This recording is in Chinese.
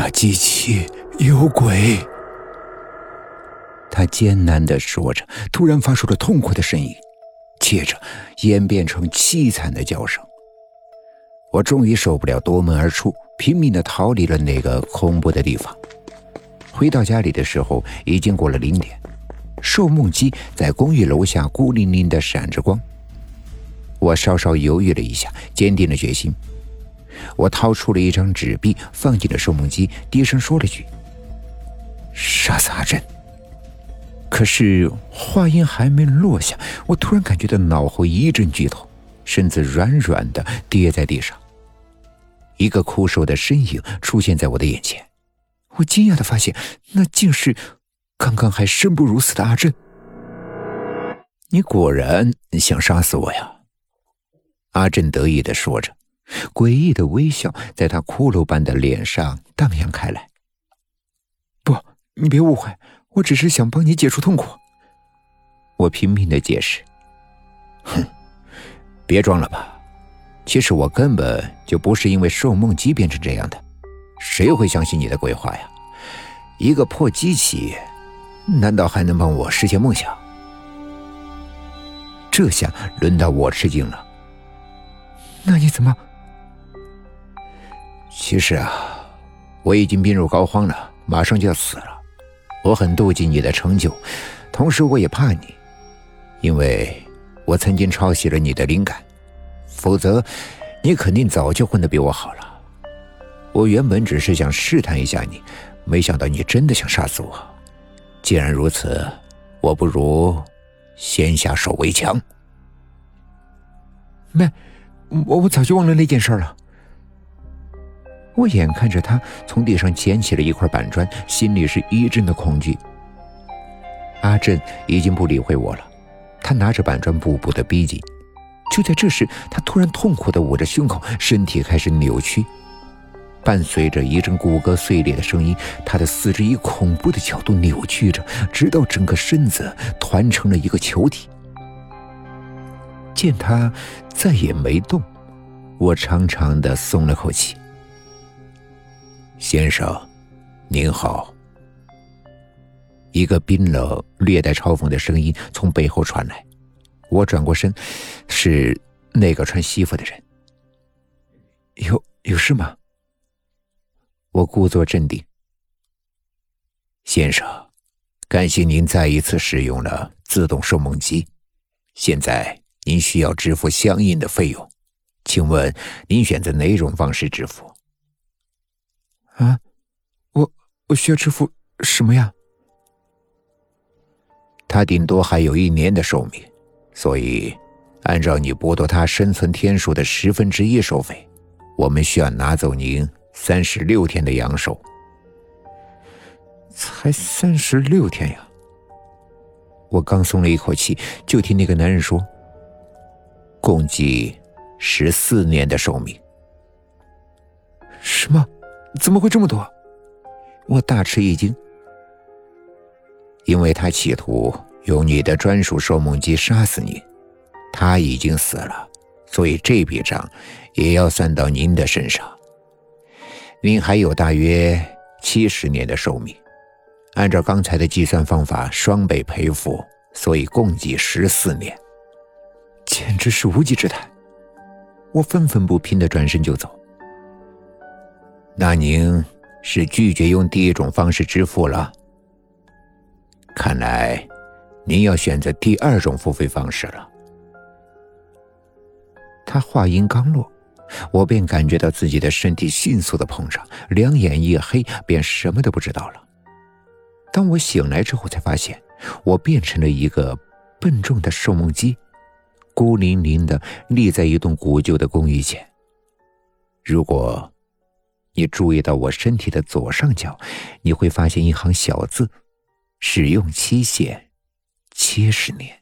那机器有鬼！他艰难的说着，突然发出了痛苦的声音，接着演变成凄惨的叫声。我终于受不了，夺门而出，拼命的逃离了那个恐怖的地方。回到家里的时候，已经过了零点，寿梦机在公寓楼下孤零零的闪着光。我稍稍犹豫了一下，坚定了决心。我掏出了一张纸币，放进了收梦机，低声说了句：“杀死阿珍。”可是话音还没落下，我突然感觉到脑后一阵剧痛，身子软软的跌在地上。一个枯瘦的身影出现在我的眼前，我惊讶的发现，那竟是刚刚还生不如死的阿珍。你果然想杀死我呀？阿珍得意的说着，诡异的微笑在他骷髅般的脸上荡漾开来。不，你别误会。我只是想帮你解除痛苦。我拼命的解释。哼，别装了吧！其实我根本就不是因为受梦机变成这样的，谁会相信你的鬼话呀？一个破机器，难道还能帮我实现梦想？这下轮到我吃惊了。那你怎么？其实啊，我已经病入膏肓了，马上就要死了。我很妒忌你的成就，同时我也怕你，因为我曾经抄袭了你的灵感，否则你肯定早就混得比我好了。我原本只是想试探一下你，没想到你真的想杀死我。既然如此，我不如先下手为强。没，我我早就忘了那件事了。我眼看着他从地上捡起了一块板砖，心里是一阵的恐惧。阿振已经不理会我了，他拿着板砖步步的逼近。就在这时，他突然痛苦的捂着胸口，身体开始扭曲，伴随着一阵骨骼碎裂的声音，他的四肢以恐怖的角度扭曲着，直到整个身子团成了一个球体。见他再也没动，我长长的松了口气。先生，您好。一个冰冷、略带嘲讽的声音从背后传来。我转过身，是那个穿西服的人。有有事吗？我故作镇定。先生，感谢您再一次使用了自动售梦机，现在您需要支付相应的费用，请问您选择哪种方式支付？啊，我我需要支付什么呀？他顶多还有一年的寿命，所以按照你剥夺他生存天数的十分之一收费，我们需要拿走您三十六天的阳寿。才三十六天呀！我刚松了一口气，就听那个男人说：“共计十四年的寿命。”怎么会这么多？我大吃一惊。因为他企图用你的专属寿梦机杀死你，他已经死了，所以这笔账也要算到您的身上。您还有大约七十年的寿命，按照刚才的计算方法，双倍赔付，所以共计十四年。简直是无稽之谈！我愤愤不平的转身就走。那您是拒绝用第一种方式支付了？看来您要选择第二种付费方式了。他话音刚落，我便感觉到自己的身体迅速的膨胀，两眼一黑，便什么都不知道了。当我醒来之后，才发现我变成了一个笨重的受梦机，孤零零的立在一栋古旧的公寓前。如果。你注意到我身体的左上角，你会发现一行小字：“使用期限七十年。”